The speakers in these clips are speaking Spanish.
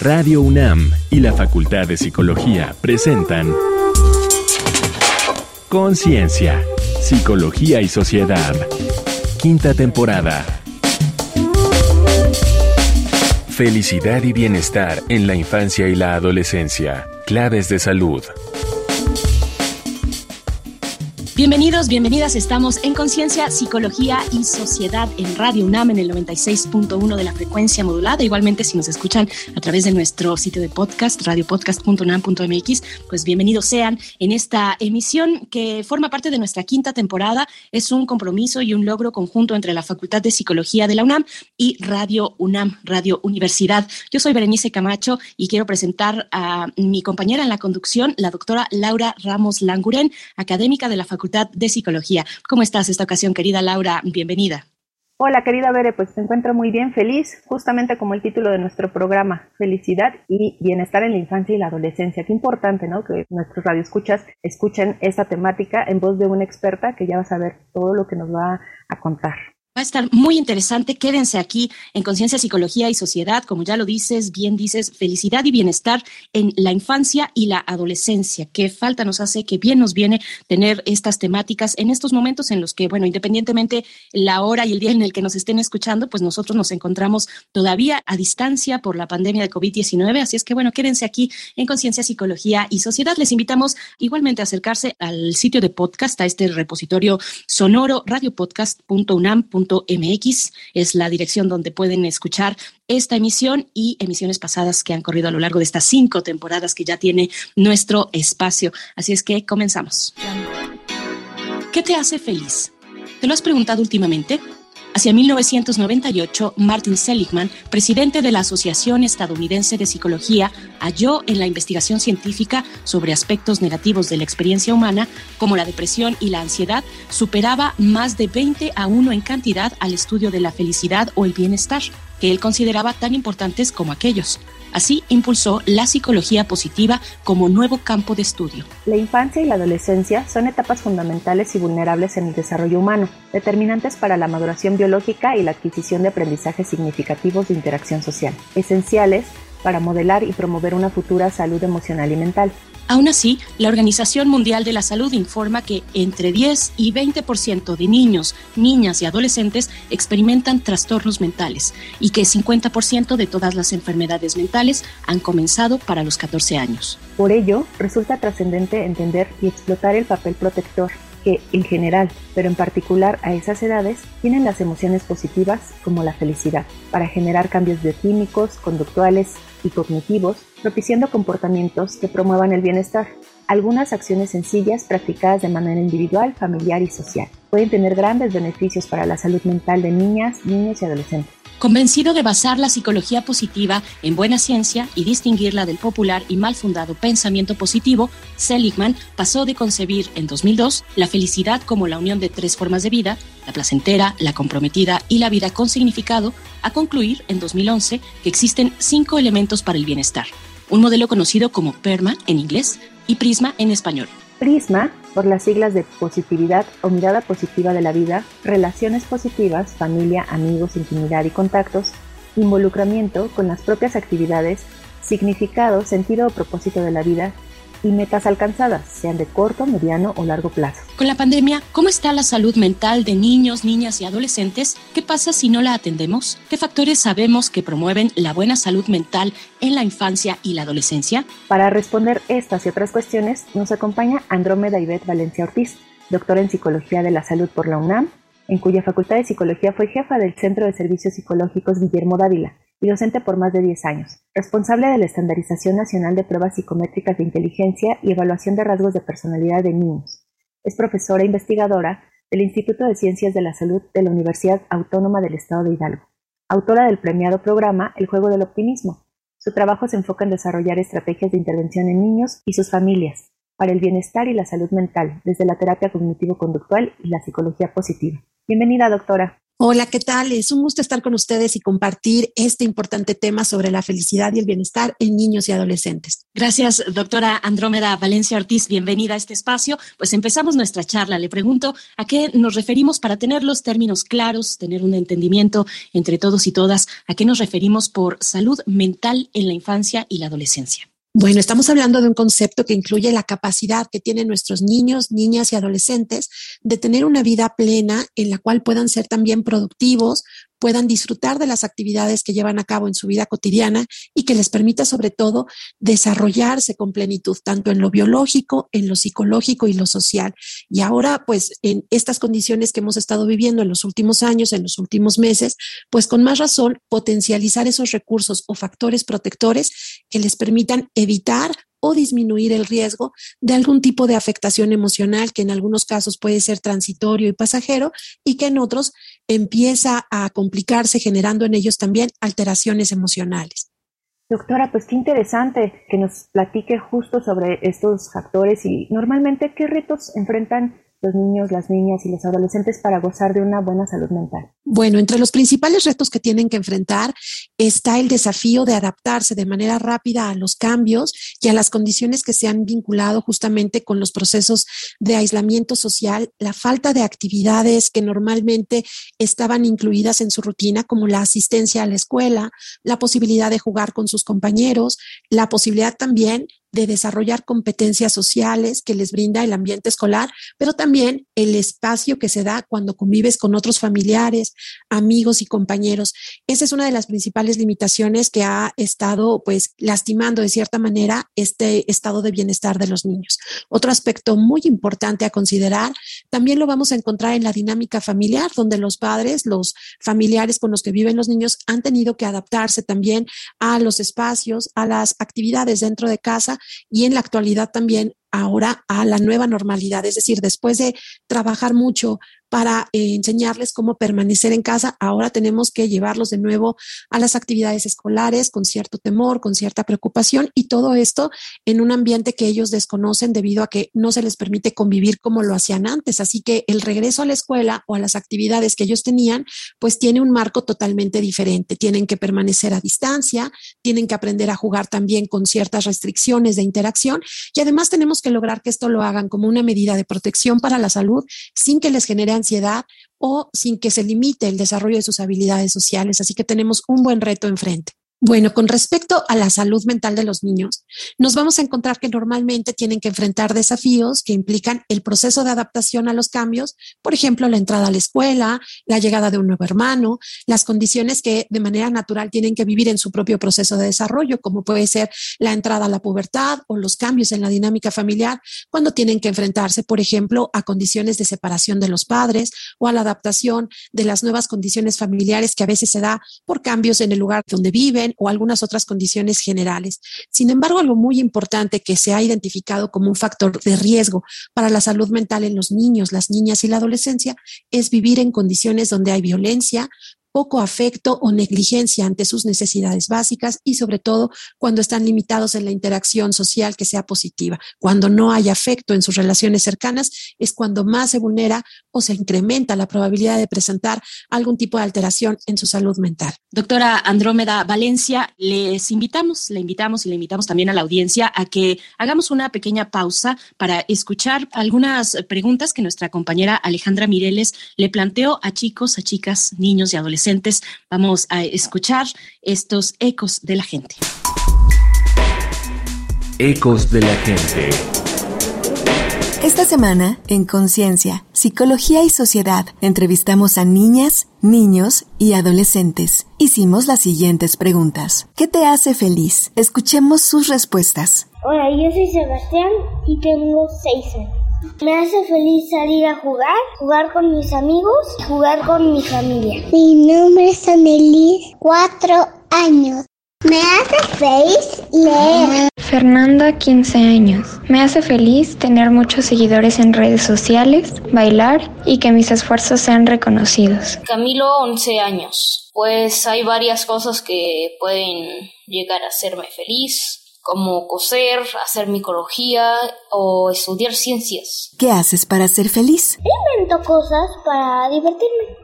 Radio UNAM y la Facultad de Psicología presentan Conciencia, Psicología y Sociedad. Quinta temporada. Felicidad y bienestar en la infancia y la adolescencia. Claves de salud. Bienvenidos, bienvenidas. Estamos en Conciencia, Psicología y Sociedad en Radio UNAM en el 96.1 de la frecuencia modulada. Igualmente, si nos escuchan a través de nuestro sitio de podcast, radiopodcast.unam.mx, pues bienvenidos sean en esta emisión que forma parte de nuestra quinta temporada. Es un compromiso y un logro conjunto entre la Facultad de Psicología de la UNAM y Radio UNAM, Radio Universidad. Yo soy Berenice Camacho y quiero presentar a mi compañera en la conducción, la doctora Laura Ramos Languren, académica de la Facultad de Psicología. ¿Cómo estás esta ocasión, querida Laura? Bienvenida. Hola, querida Bere, pues te encuentro muy bien, feliz, justamente como el título de nuestro programa, felicidad y bienestar en la infancia y la adolescencia. Qué importante, ¿no? Que nuestros radioescuchas escuchen esta temática en voz de una experta que ya va a saber todo lo que nos va a contar. Va a estar muy interesante. Quédense aquí en Conciencia, Psicología y Sociedad. Como ya lo dices, bien dices, felicidad y bienestar en la infancia y la adolescencia. Qué falta nos hace, que bien nos viene tener estas temáticas en estos momentos en los que, bueno, independientemente la hora y el día en el que nos estén escuchando, pues nosotros nos encontramos todavía a distancia por la pandemia de COVID-19. Así es que, bueno, quédense aquí en Conciencia, Psicología y Sociedad. Les invitamos igualmente a acercarse al sitio de podcast, a este repositorio sonoro, radiopodcast.unam.com es la dirección donde pueden escuchar esta emisión y emisiones pasadas que han corrido a lo largo de estas cinco temporadas que ya tiene nuestro espacio. Así es que comenzamos. ¿Qué te hace feliz? ¿Te lo has preguntado últimamente? Hacia 1998, Martin Seligman, presidente de la Asociación Estadounidense de Psicología, halló en la investigación científica sobre aspectos negativos de la experiencia humana, como la depresión y la ansiedad, superaba más de 20 a 1 en cantidad al estudio de la felicidad o el bienestar, que él consideraba tan importantes como aquellos. Así impulsó la psicología positiva como nuevo campo de estudio. La infancia y la adolescencia son etapas fundamentales y vulnerables en el desarrollo humano, determinantes para la maduración biológica y la adquisición de aprendizajes significativos de interacción social, esenciales para modelar y promover una futura salud emocional y mental. Aún así, la Organización Mundial de la Salud informa que entre 10 y 20% de niños, niñas y adolescentes experimentan trastornos mentales y que 50% de todas las enfermedades mentales han comenzado para los 14 años. Por ello, resulta trascendente entender y explotar el papel protector que, en general, pero en particular a esas edades, tienen las emociones positivas como la felicidad, para generar cambios bioquímicos, conductuales y cognitivos propiciando comportamientos que promuevan el bienestar. Algunas acciones sencillas practicadas de manera individual, familiar y social pueden tener grandes beneficios para la salud mental de niñas, niños y adolescentes. Convencido de basar la psicología positiva en buena ciencia y distinguirla del popular y mal fundado pensamiento positivo, Seligman pasó de concebir en 2002 la felicidad como la unión de tres formas de vida, la placentera, la comprometida y la vida con significado, a concluir en 2011 que existen cinco elementos para el bienestar, un modelo conocido como PERMA en inglés y PRISMA en español. PRISMA, por las siglas de positividad o mirada positiva de la vida, relaciones positivas, familia, amigos, intimidad y contactos, involucramiento con las propias actividades, significado, sentido o propósito de la vida, y metas alcanzadas, sean de corto, mediano o largo plazo. Con la pandemia, ¿cómo está la salud mental de niños, niñas y adolescentes? ¿Qué pasa si no la atendemos? ¿Qué factores sabemos que promueven la buena salud mental en la infancia y la adolescencia? Para responder estas y otras cuestiones, nos acompaña Andrómeda Ivette Valencia Ortiz, doctora en Psicología de la Salud por la UNAM, en cuya Facultad de Psicología fue jefa del Centro de Servicios Psicológicos Guillermo Dávila y docente por más de 10 años, responsable de la estandarización nacional de pruebas psicométricas de inteligencia y evaluación de rasgos de personalidad de niños. Es profesora e investigadora del Instituto de Ciencias de la Salud de la Universidad Autónoma del Estado de Hidalgo, autora del premiado programa El Juego del Optimismo. Su trabajo se enfoca en desarrollar estrategias de intervención en niños y sus familias para el bienestar y la salud mental desde la terapia cognitivo-conductual y la psicología positiva. Bienvenida, doctora. Hola, ¿qué tal? Es un gusto estar con ustedes y compartir este importante tema sobre la felicidad y el bienestar en niños y adolescentes. Gracias, doctora Andrómeda Valencia Ortiz. Bienvenida a este espacio. Pues empezamos nuestra charla. Le pregunto a qué nos referimos para tener los términos claros, tener un entendimiento entre todos y todas. ¿A qué nos referimos por salud mental en la infancia y la adolescencia? Bueno, estamos hablando de un concepto que incluye la capacidad que tienen nuestros niños, niñas y adolescentes de tener una vida plena en la cual puedan ser también productivos, puedan disfrutar de las actividades que llevan a cabo en su vida cotidiana y que les permita sobre todo desarrollarse con plenitud, tanto en lo biológico, en lo psicológico y lo social. Y ahora, pues, en estas condiciones que hemos estado viviendo en los últimos años, en los últimos meses, pues con más razón potencializar esos recursos o factores protectores que les permitan evitar o disminuir el riesgo de algún tipo de afectación emocional que en algunos casos puede ser transitorio y pasajero y que en otros empieza a complicarse generando en ellos también alteraciones emocionales. Doctora, pues qué interesante que nos platique justo sobre estos factores y normalmente qué retos enfrentan los niños, las niñas y los adolescentes para gozar de una buena salud mental? Bueno, entre los principales retos que tienen que enfrentar está el desafío de adaptarse de manera rápida a los cambios y a las condiciones que se han vinculado justamente con los procesos de aislamiento social, la falta de actividades que normalmente estaban incluidas en su rutina, como la asistencia a la escuela, la posibilidad de jugar con sus compañeros, la posibilidad también de desarrollar competencias sociales que les brinda el ambiente escolar, pero también el espacio que se da cuando convives con otros familiares, amigos y compañeros. Esa es una de las principales limitaciones que ha estado pues lastimando de cierta manera este estado de bienestar de los niños. Otro aspecto muy importante a considerar también lo vamos a encontrar en la dinámica familiar, donde los padres, los familiares con los que viven los niños han tenido que adaptarse también a los espacios, a las actividades dentro de casa y en la actualidad también ahora a la nueva normalidad, es decir, después de trabajar mucho para eh, enseñarles cómo permanecer en casa, ahora tenemos que llevarlos de nuevo a las actividades escolares con cierto temor, con cierta preocupación y todo esto en un ambiente que ellos desconocen debido a que no se les permite convivir como lo hacían antes. Así que el regreso a la escuela o a las actividades que ellos tenían, pues tiene un marco totalmente diferente. Tienen que permanecer a distancia, tienen que aprender a jugar también con ciertas restricciones de interacción y además tenemos que lograr que esto lo hagan como una medida de protección para la salud sin que les genere ansiedad o sin que se limite el desarrollo de sus habilidades sociales. Así que tenemos un buen reto enfrente. Bueno, con respecto a la salud mental de los niños, nos vamos a encontrar que normalmente tienen que enfrentar desafíos que implican el proceso de adaptación a los cambios, por ejemplo, la entrada a la escuela, la llegada de un nuevo hermano, las condiciones que de manera natural tienen que vivir en su propio proceso de desarrollo, como puede ser la entrada a la pubertad o los cambios en la dinámica familiar, cuando tienen que enfrentarse, por ejemplo, a condiciones de separación de los padres o a la adaptación de las nuevas condiciones familiares que a veces se da por cambios en el lugar donde viven o algunas otras condiciones generales. Sin embargo, algo muy importante que se ha identificado como un factor de riesgo para la salud mental en los niños, las niñas y la adolescencia es vivir en condiciones donde hay violencia, poco afecto o negligencia ante sus necesidades básicas y sobre todo cuando están limitados en la interacción social que sea positiva. Cuando no hay afecto en sus relaciones cercanas es cuando más se vulnera o se incrementa la probabilidad de presentar algún tipo de alteración en su salud mental. Doctora Andrómeda Valencia, les invitamos, le invitamos y le invitamos también a la audiencia a que hagamos una pequeña pausa para escuchar algunas preguntas que nuestra compañera Alejandra Mireles le planteó a chicos, a chicas, niños y adolescentes Vamos a escuchar estos ecos de la gente. Ecos de la gente. Esta semana, en Conciencia, Psicología y Sociedad, entrevistamos a niñas, niños y adolescentes. Hicimos las siguientes preguntas. ¿Qué te hace feliz? Escuchemos sus respuestas. Hola, yo soy Sebastián y tengo seis años. Me hace feliz salir a jugar, jugar con mis amigos, jugar con mi familia. Mi nombre es Anelis, cuatro años. Me hace feliz leer. Fernanda, 15 años. Me hace feliz tener muchos seguidores en redes sociales, bailar y que mis esfuerzos sean reconocidos. Camilo, 11 años. Pues hay varias cosas que pueden llegar a hacerme feliz como coser, hacer micología o estudiar ciencias. ¿Qué haces para ser feliz? Invento cosas para divertirme.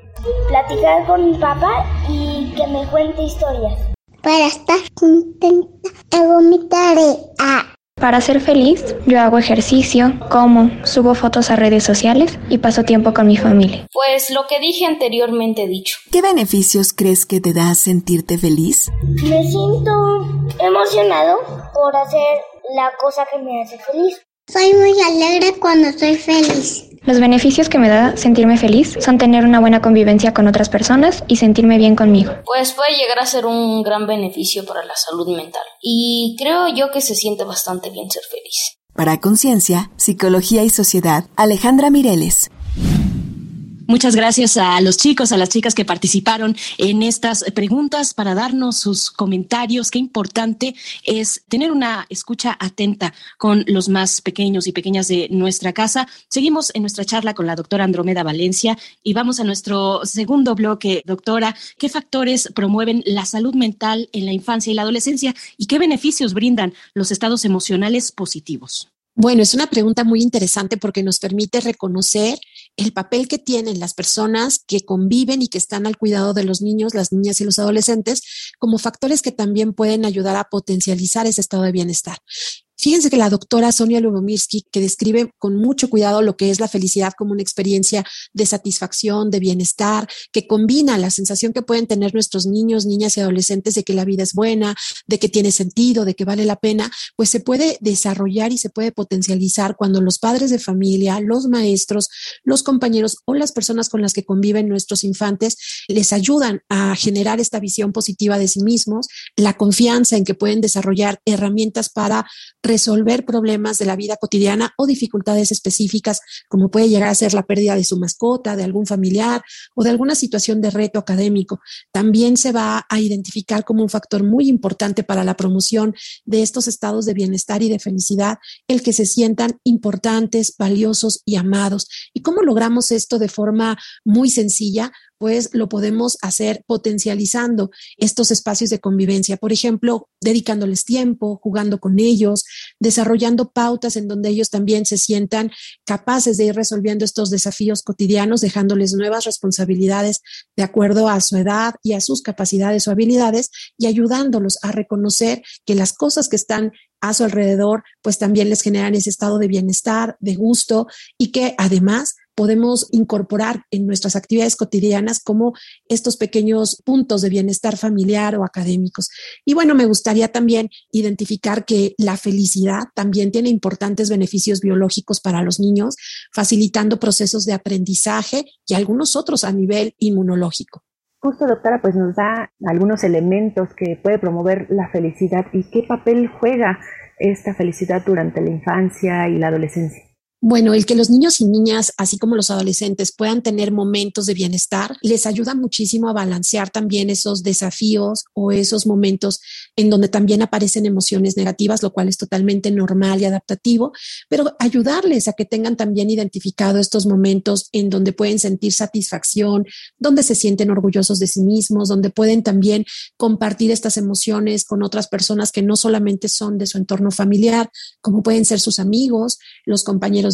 platicar con mi papá y que me cuente historias. Para estar contenta, hago mi tarea. Para ser feliz, yo hago ejercicio, como, subo fotos a redes sociales y paso tiempo con mi familia. Pues lo que dije anteriormente dicho. ¿Qué beneficios crees que te da sentirte feliz? Me siento emocionado por hacer la cosa que me hace feliz. Soy muy alegre cuando estoy feliz. Los beneficios que me da sentirme feliz son tener una buena convivencia con otras personas y sentirme bien conmigo. Pues puede llegar a ser un gran beneficio para la salud mental. Y creo yo que se siente bastante bien ser feliz. Para Conciencia, Psicología y Sociedad, Alejandra Mireles. Muchas gracias a los chicos, a las chicas que participaron en estas preguntas para darnos sus comentarios. Qué importante es tener una escucha atenta con los más pequeños y pequeñas de nuestra casa. Seguimos en nuestra charla con la doctora Andromeda Valencia y vamos a nuestro segundo bloque. Doctora, ¿qué factores promueven la salud mental en la infancia y la adolescencia y qué beneficios brindan los estados emocionales positivos? Bueno, es una pregunta muy interesante porque nos permite reconocer el papel que tienen las personas que conviven y que están al cuidado de los niños, las niñas y los adolescentes como factores que también pueden ayudar a potencializar ese estado de bienestar. Fíjense que la doctora Sonia Lubomirsky, que describe con mucho cuidado lo que es la felicidad como una experiencia de satisfacción, de bienestar, que combina la sensación que pueden tener nuestros niños, niñas y adolescentes de que la vida es buena, de que tiene sentido, de que vale la pena, pues se puede desarrollar y se puede potencializar cuando los padres de familia, los maestros, los compañeros o las personas con las que conviven nuestros infantes les ayudan a generar esta visión positiva de sí mismos, la confianza en que pueden desarrollar herramientas para resolver problemas de la vida cotidiana o dificultades específicas, como puede llegar a ser la pérdida de su mascota, de algún familiar o de alguna situación de reto académico. También se va a identificar como un factor muy importante para la promoción de estos estados de bienestar y de felicidad, el que se sientan importantes, valiosos y amados. ¿Y cómo logramos esto de forma muy sencilla? Pues lo podemos hacer potencializando estos espacios de convivencia. Por ejemplo, dedicándoles tiempo, jugando con ellos, desarrollando pautas en donde ellos también se sientan capaces de ir resolviendo estos desafíos cotidianos, dejándoles nuevas responsabilidades de acuerdo a su edad y a sus capacidades o habilidades y ayudándolos a reconocer que las cosas que están a su alrededor, pues también les generan ese estado de bienestar, de gusto y que además podemos incorporar en nuestras actividades cotidianas como estos pequeños puntos de bienestar familiar o académicos. Y bueno, me gustaría también identificar que la felicidad también tiene importantes beneficios biológicos para los niños, facilitando procesos de aprendizaje y algunos otros a nivel inmunológico. Justo, doctora, pues nos da algunos elementos que puede promover la felicidad y qué papel juega esta felicidad durante la infancia y la adolescencia. Bueno, el que los niños y niñas, así como los adolescentes, puedan tener momentos de bienestar, les ayuda muchísimo a balancear también esos desafíos o esos momentos en donde también aparecen emociones negativas, lo cual es totalmente normal y adaptativo, pero ayudarles a que tengan también identificado estos momentos en donde pueden sentir satisfacción, donde se sienten orgullosos de sí mismos, donde pueden también compartir estas emociones con otras personas que no solamente son de su entorno familiar, como pueden ser sus amigos, los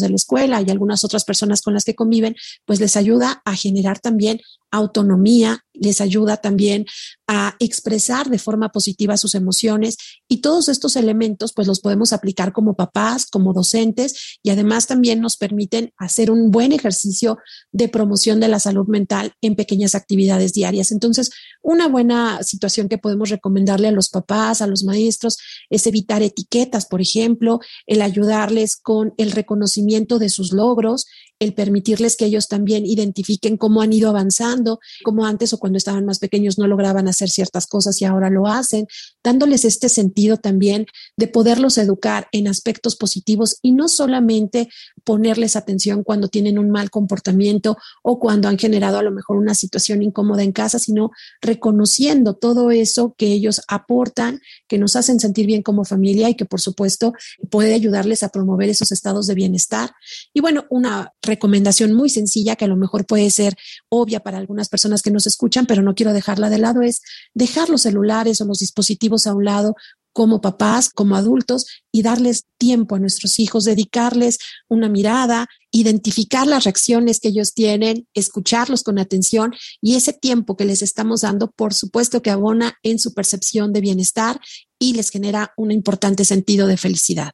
de la escuela y algunas otras personas con las que conviven, pues les ayuda a generar también autonomía, les ayuda también a expresar de forma positiva sus emociones y todos estos elementos pues los podemos aplicar como papás, como docentes y además también nos permiten hacer un buen ejercicio de promoción de la salud mental en pequeñas actividades diarias. Entonces, una buena situación que podemos recomendarle a los papás, a los maestros, es evitar etiquetas, por ejemplo, el ayudarles con el reconocimiento de sus logros, el permitirles que ellos también identifiquen cómo han ido avanzando, como antes o cuando estaban más pequeños no lograban hacer ciertas cosas y ahora lo hacen, dándoles este sentido también de poderlos educar en aspectos positivos y no solamente ponerles atención cuando tienen un mal comportamiento o cuando han generado a lo mejor una situación incómoda en casa, sino reconociendo todo eso que ellos aportan, que nos hacen sentir bien como familia y que por supuesto puede ayudarles a promover esos estados de bienestar. Y bueno, una recomendación muy sencilla que a lo mejor puede ser obvia para algunas personas que nos escuchan, pero no quiero dejarla de lado, es dejar los celulares o los dispositivos a un lado como papás, como adultos, y darles tiempo a nuestros hijos, dedicarles una mirada, identificar las reacciones que ellos tienen, escucharlos con atención y ese tiempo que les estamos dando, por supuesto que abona en su percepción de bienestar y les genera un importante sentido de felicidad.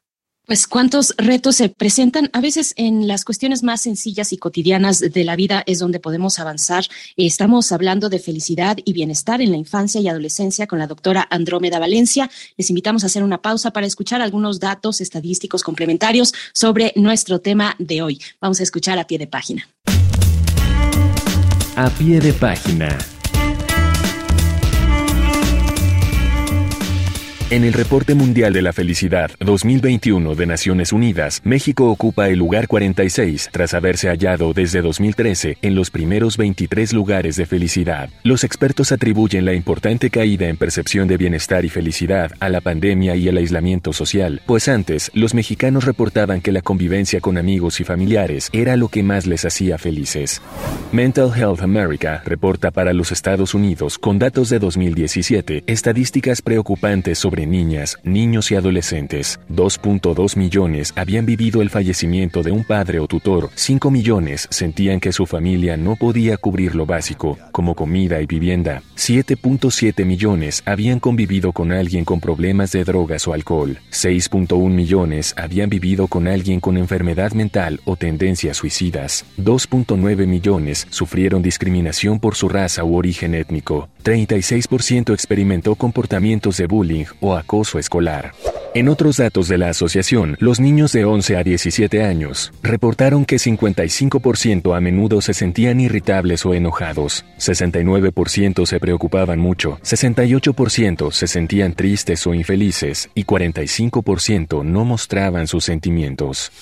Pues cuántos retos se presentan. A veces en las cuestiones más sencillas y cotidianas de la vida es donde podemos avanzar. Estamos hablando de felicidad y bienestar en la infancia y adolescencia con la doctora Andrómeda Valencia. Les invitamos a hacer una pausa para escuchar algunos datos estadísticos complementarios sobre nuestro tema de hoy. Vamos a escuchar a pie de página. A pie de página. En el Reporte Mundial de la Felicidad 2021 de Naciones Unidas, México ocupa el lugar 46 tras haberse hallado desde 2013 en los primeros 23 lugares de felicidad. Los expertos atribuyen la importante caída en percepción de bienestar y felicidad a la pandemia y el aislamiento social, pues antes los mexicanos reportaban que la convivencia con amigos y familiares era lo que más les hacía felices. Mental Health America reporta para los Estados Unidos con datos de 2017 estadísticas preocupantes sobre niñas, niños y adolescentes. 2.2 millones habían vivido el fallecimiento de un padre o tutor. 5 millones sentían que su familia no podía cubrir lo básico, como comida y vivienda. 7.7 millones habían convivido con alguien con problemas de drogas o alcohol. 6.1 millones habían vivido con alguien con enfermedad mental o tendencias suicidas. 2.9 millones sufrieron discriminación por su raza u origen étnico. 36% experimentó comportamientos de bullying o acoso escolar. En otros datos de la asociación, los niños de 11 a 17 años reportaron que 55% a menudo se sentían irritables o enojados, 69% se preocupaban mucho, 68% se sentían tristes o infelices y 45% no mostraban sus sentimientos.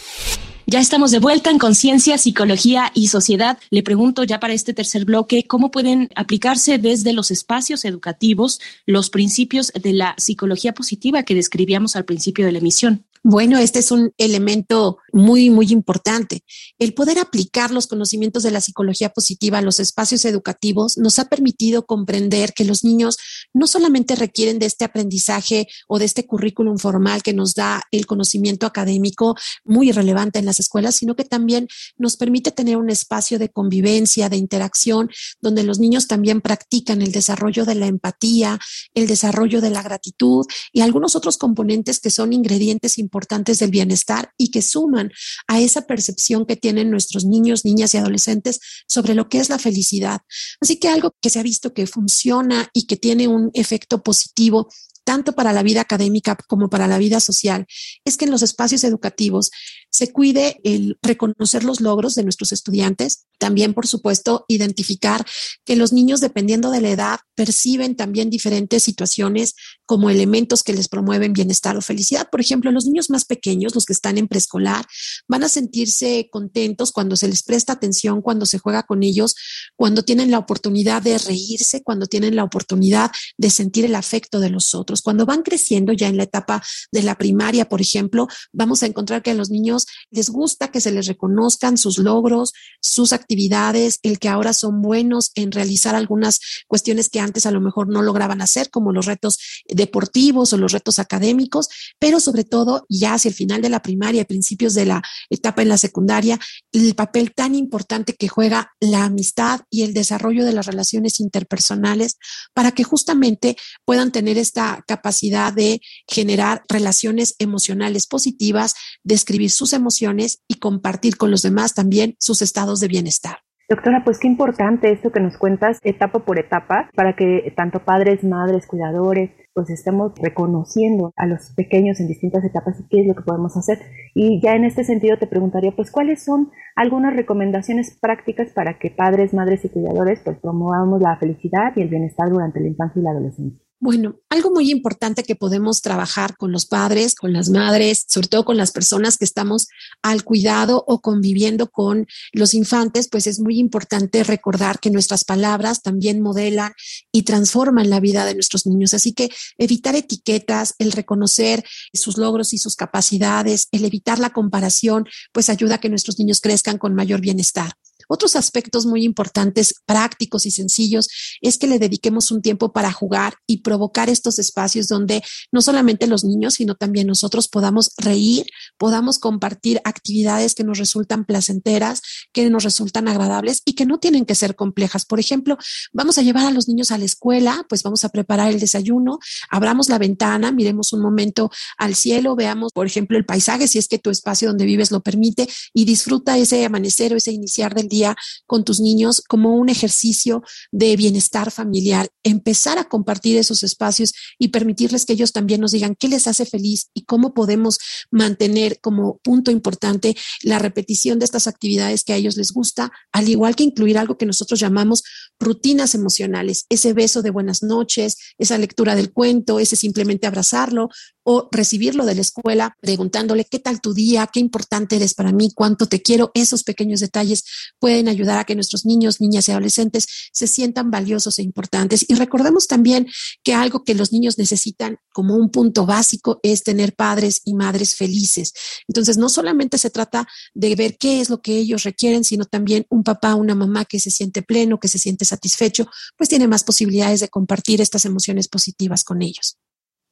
Ya estamos de vuelta en Conciencia, Psicología y Sociedad. Le pregunto ya para este tercer bloque, ¿cómo pueden aplicarse desde los espacios educativos los principios de la psicología positiva que describíamos al principio de la emisión? Bueno, este es un elemento muy, muy importante. El poder aplicar los conocimientos de la psicología positiva a los espacios educativos nos ha permitido comprender que los niños no solamente requieren de este aprendizaje o de este currículum formal que nos da el conocimiento académico muy relevante en las escuelas, sino que también nos permite tener un espacio de convivencia, de interacción, donde los niños también practican el desarrollo de la empatía, el desarrollo de la gratitud y algunos otros componentes que son ingredientes importantes importantes del bienestar y que suman a esa percepción que tienen nuestros niños, niñas y adolescentes sobre lo que es la felicidad. Así que algo que se ha visto que funciona y que tiene un efecto positivo tanto para la vida académica como para la vida social, es que en los espacios educativos se cuide el reconocer los logros de nuestros estudiantes, también, por supuesto, identificar que los niños, dependiendo de la edad, perciben también diferentes situaciones como elementos que les promueven bienestar o felicidad. Por ejemplo, los niños más pequeños, los que están en preescolar, van a sentirse contentos cuando se les presta atención, cuando se juega con ellos, cuando tienen la oportunidad de reírse, cuando tienen la oportunidad de sentir el afecto de los otros. Cuando van creciendo ya en la etapa de la primaria, por ejemplo, vamos a encontrar que los niños les gusta que se les reconozcan sus logros, sus actividades, el que ahora son buenos en realizar algunas cuestiones que antes a lo mejor no lograban hacer, como los retos deportivos o los retos académicos, pero sobre todo ya hacia el final de la primaria y principios de la etapa en la secundaria, el papel tan importante que juega la amistad y el desarrollo de las relaciones interpersonales para que justamente puedan tener esta capacidad de generar relaciones emocionales positivas, describir sus emociones y compartir con los demás también sus estados de bienestar. Doctora, pues qué importante esto que nos cuentas etapa por etapa para que tanto padres, madres, cuidadores, pues estemos reconociendo a los pequeños en distintas etapas y qué es lo que podemos hacer. Y ya en este sentido te preguntaría, pues cuáles son algunas recomendaciones prácticas para que padres, madres y cuidadores pues promovamos la felicidad y el bienestar durante la infancia y la adolescencia. Bueno, algo muy importante que podemos trabajar con los padres, con las madres, sobre todo con las personas que estamos al cuidado o conviviendo con los infantes, pues es muy importante recordar que nuestras palabras también modelan y transforman la vida de nuestros niños. Así que evitar etiquetas, el reconocer sus logros y sus capacidades, el evitar la comparación, pues ayuda a que nuestros niños crezcan con mayor bienestar. Otros aspectos muy importantes, prácticos y sencillos, es que le dediquemos un tiempo para jugar y provocar estos espacios donde no solamente los niños, sino también nosotros podamos reír, podamos compartir actividades que nos resultan placenteras, que nos resultan agradables y que no tienen que ser complejas. Por ejemplo, vamos a llevar a los niños a la escuela, pues vamos a preparar el desayuno, abramos la ventana, miremos un momento al cielo, veamos, por ejemplo, el paisaje, si es que tu espacio donde vives lo permite, y disfruta ese amanecer o ese iniciar del día con tus niños como un ejercicio de bienestar familiar. Empezar a compartir esos espacios y permitirles que ellos también nos digan qué les hace feliz y cómo podemos mantener como punto importante la repetición de estas actividades que a ellos les gusta, al igual que incluir algo que nosotros llamamos rutinas emocionales, ese beso de buenas noches, esa lectura del cuento, ese simplemente abrazarlo o recibirlo de la escuela preguntándole qué tal tu día, qué importante eres para mí, cuánto te quiero. Esos pequeños detalles pueden ayudar a que nuestros niños, niñas y adolescentes se sientan valiosos e importantes. Y recordemos también que algo que los niños necesitan como un punto básico es tener padres y madres felices. Entonces, no solamente se trata de ver qué es lo que ellos requieren, sino también un papá, una mamá que se siente pleno, que se siente satisfecho, pues tiene más posibilidades de compartir estas emociones positivas con ellos.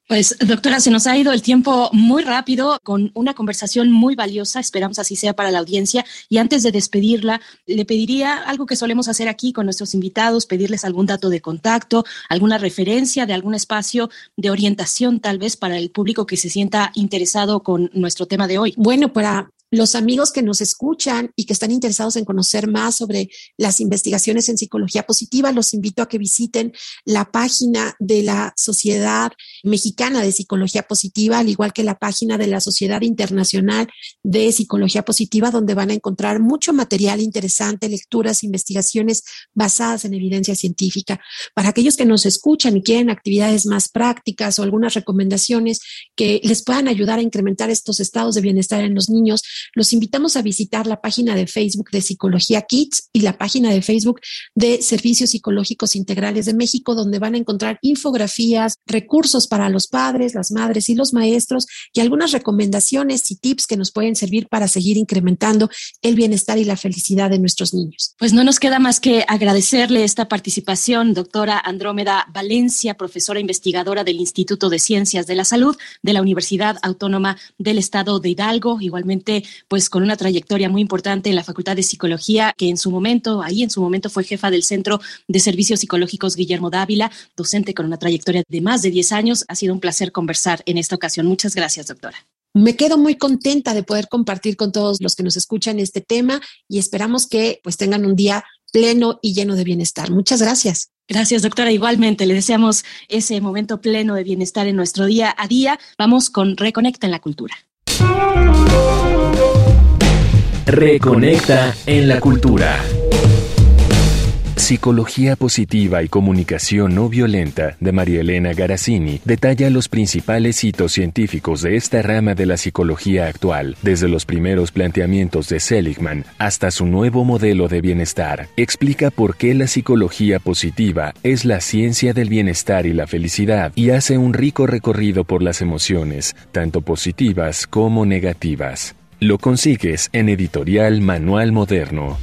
Pues doctora, se nos ha ido el tiempo muy rápido con una conversación muy valiosa, esperamos así sea para la audiencia. Y antes de despedirla, le pediría algo que solemos hacer aquí con nuestros invitados, pedirles algún dato de contacto, alguna referencia de algún espacio de orientación tal vez para el público que se sienta interesado con nuestro tema de hoy. Bueno, para los amigos que nos escuchan y que están interesados en conocer más sobre las investigaciones en psicología positiva, los invito a que visiten la página de la Sociedad Mexicana de Psicología Positiva, al igual que la página de la Sociedad Internacional de Psicología Positiva, donde van a encontrar mucho material interesante, lecturas, investigaciones basadas en evidencia científica. Para aquellos que nos escuchan y quieren actividades más prácticas o algunas recomendaciones que les puedan ayudar a incrementar estos estados de bienestar en los niños, los invitamos a visitar la página de Facebook de Psicología Kids y la página de Facebook de Servicios Psicológicos Integrales de México, donde van a encontrar infografías, recursos para los padres, las madres y los maestros y algunas recomendaciones y tips que nos pueden servir para seguir incrementando el bienestar y la felicidad de nuestros niños. Pues no nos queda más que agradecerle esta participación, doctora Andrómeda Valencia, profesora investigadora del Instituto de Ciencias de la Salud de la Universidad Autónoma del Estado de Hidalgo. Igualmente, pues con una trayectoria muy importante en la Facultad de Psicología, que en su momento, ahí en su momento fue jefa del Centro de Servicios Psicológicos Guillermo Dávila, docente con una trayectoria de más de 10 años. Ha sido un placer conversar en esta ocasión. Muchas gracias, doctora. Me quedo muy contenta de poder compartir con todos los que nos escuchan este tema y esperamos que pues tengan un día pleno y lleno de bienestar. Muchas gracias. Gracias, doctora. Igualmente, le deseamos ese momento pleno de bienestar en nuestro día a día. Vamos con Reconecta en la Cultura. Reconecta en la cultura. Psicología positiva y comunicación no violenta de María Elena Garazzini detalla los principales hitos científicos de esta rama de la psicología actual, desde los primeros planteamientos de Seligman hasta su nuevo modelo de bienestar. Explica por qué la psicología positiva es la ciencia del bienestar y la felicidad y hace un rico recorrido por las emociones, tanto positivas como negativas. Lo consigues en Editorial Manual Moderno.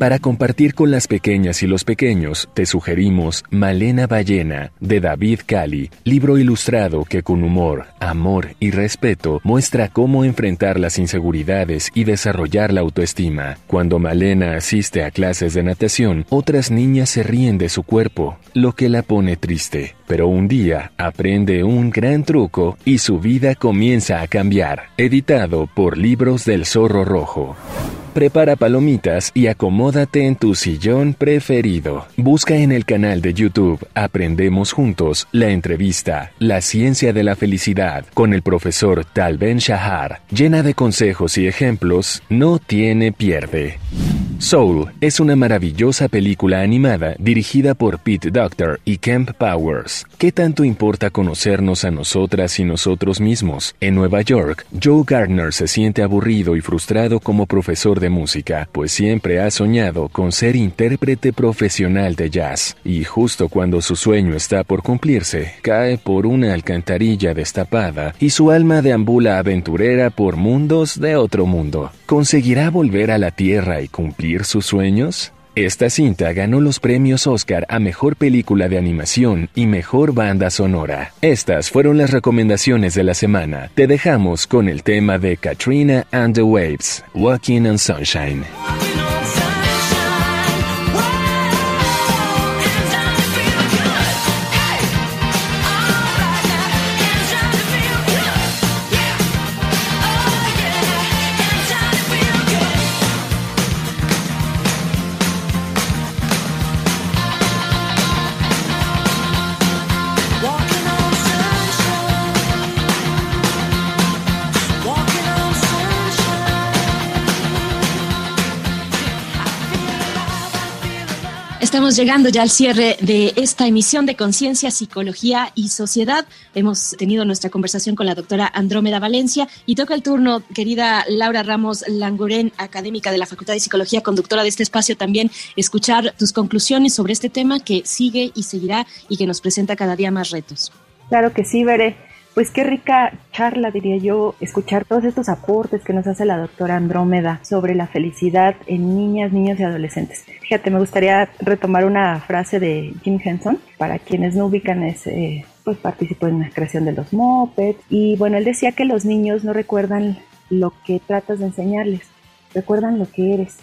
Para compartir con las pequeñas y los pequeños, te sugerimos Malena Ballena, de David Cali, libro ilustrado que con humor, amor y respeto muestra cómo enfrentar las inseguridades y desarrollar la autoestima. Cuando Malena asiste a clases de natación, otras niñas se ríen de su cuerpo, lo que la pone triste. Pero un día aprende un gran truco y su vida comienza a cambiar. Editado por Del Zorro Rojo. Prepara palomitas y acomódate en tu sillón preferido. Busca en el canal de YouTube Aprendemos Juntos la entrevista La ciencia de la felicidad con el profesor Tal Ben Shahar, llena de consejos y ejemplos, no tiene pierde. Soul es una maravillosa película animada dirigida por Pete Doctor y Kemp Powers. ¿Qué tanto importa conocernos a nosotras y nosotros mismos? En Nueva York, Joe Gardner se siente aburrido y frustrado como profesor de música, pues siempre ha soñado con ser intérprete profesional de jazz. Y justo cuando su sueño está por cumplirse, cae por una alcantarilla destapada y su alma deambula aventurera por mundos de otro mundo. ¿Conseguirá volver a la Tierra y cumplir sus sueños? Esta cinta ganó los premios Oscar a Mejor Película de Animación y Mejor Banda Sonora. Estas fueron las recomendaciones de la semana. Te dejamos con el tema de Katrina and the Waves, Walking on Sunshine. Llegando ya al cierre de esta emisión de Conciencia, Psicología y Sociedad. Hemos tenido nuestra conversación con la doctora Andrómeda Valencia y toca el turno, querida Laura Ramos Langurén, académica de la Facultad de Psicología, conductora de este espacio, también escuchar tus conclusiones sobre este tema que sigue y seguirá y que nos presenta cada día más retos. Claro que sí, Veré. Pues qué rica charla, diría yo, escuchar todos estos aportes que nos hace la doctora Andrómeda sobre la felicidad en niñas, niños y adolescentes. Fíjate, me gustaría retomar una frase de Jim Henson. Para quienes no ubican, es, eh, pues participó en la creación de los mopeds. Y bueno, él decía que los niños no recuerdan lo que tratas de enseñarles, recuerdan lo que eres.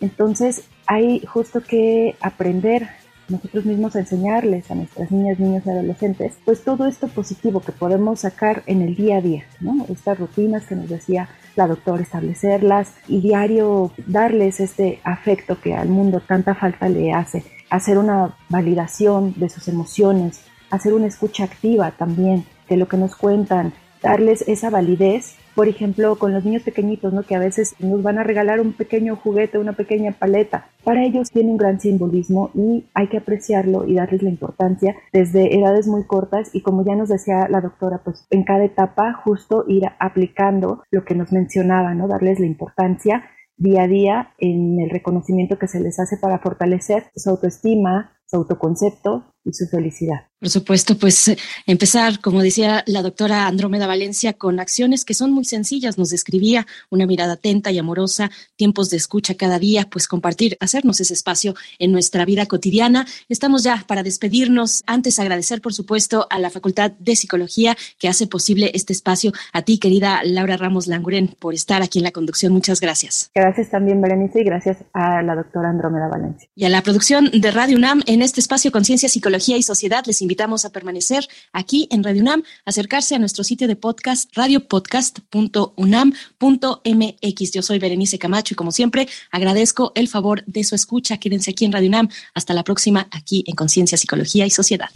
Entonces hay justo que aprender nosotros mismos enseñarles a nuestras niñas, niños y adolescentes, pues todo esto positivo que podemos sacar en el día a día, ¿no? Estas rutinas que nos decía la doctora, establecerlas y diario darles este afecto que al mundo tanta falta le hace, hacer una validación de sus emociones, hacer una escucha activa también de lo que nos cuentan, darles esa validez por ejemplo, con los niños pequeñitos, ¿no? Que a veces nos van a regalar un pequeño juguete, una pequeña paleta. Para ellos tiene un gran simbolismo y hay que apreciarlo y darles la importancia desde edades muy cortas y como ya nos decía la doctora, pues en cada etapa justo ir aplicando lo que nos mencionaba, ¿no? Darles la importancia día a día en el reconocimiento que se les hace para fortalecer su autoestima, su autoconcepto y su felicidad. Por supuesto, pues eh, empezar, como decía la doctora Andrómeda Valencia, con acciones que son muy sencillas. Nos describía una mirada atenta y amorosa, tiempos de escucha cada día, pues compartir, hacernos ese espacio en nuestra vida cotidiana. Estamos ya para despedirnos. Antes agradecer, por supuesto, a la Facultad de Psicología que hace posible este espacio. A ti, querida Laura Ramos Languren, por estar aquí en la conducción. Muchas gracias. Gracias también, Berenice, y gracias a la doctora Andrómeda Valencia. Y a la producción de Radio UNAM en este espacio Conciencia, Psicología y Sociedad. Les invitamos a permanecer aquí en Radio UNAM, acercarse a nuestro sitio de podcast, radiopodcast.unam.mx. Yo soy Berenice Camacho y como siempre agradezco el favor de su escucha. Quédense aquí en Radio UNAM. Hasta la próxima aquí en Conciencia, Psicología y Sociedad.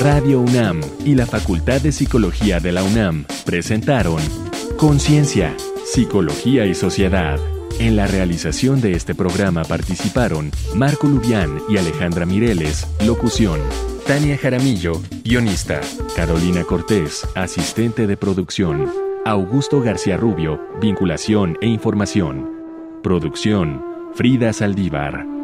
Radio UNAM y la Facultad de Psicología de la UNAM presentaron Conciencia, Psicología y Sociedad. En la realización de este programa participaron Marco Lubián y Alejandra Mireles, locución. Tania Jaramillo, guionista. Carolina Cortés, asistente de producción. Augusto García Rubio, vinculación e información. Producción, Frida Saldívar.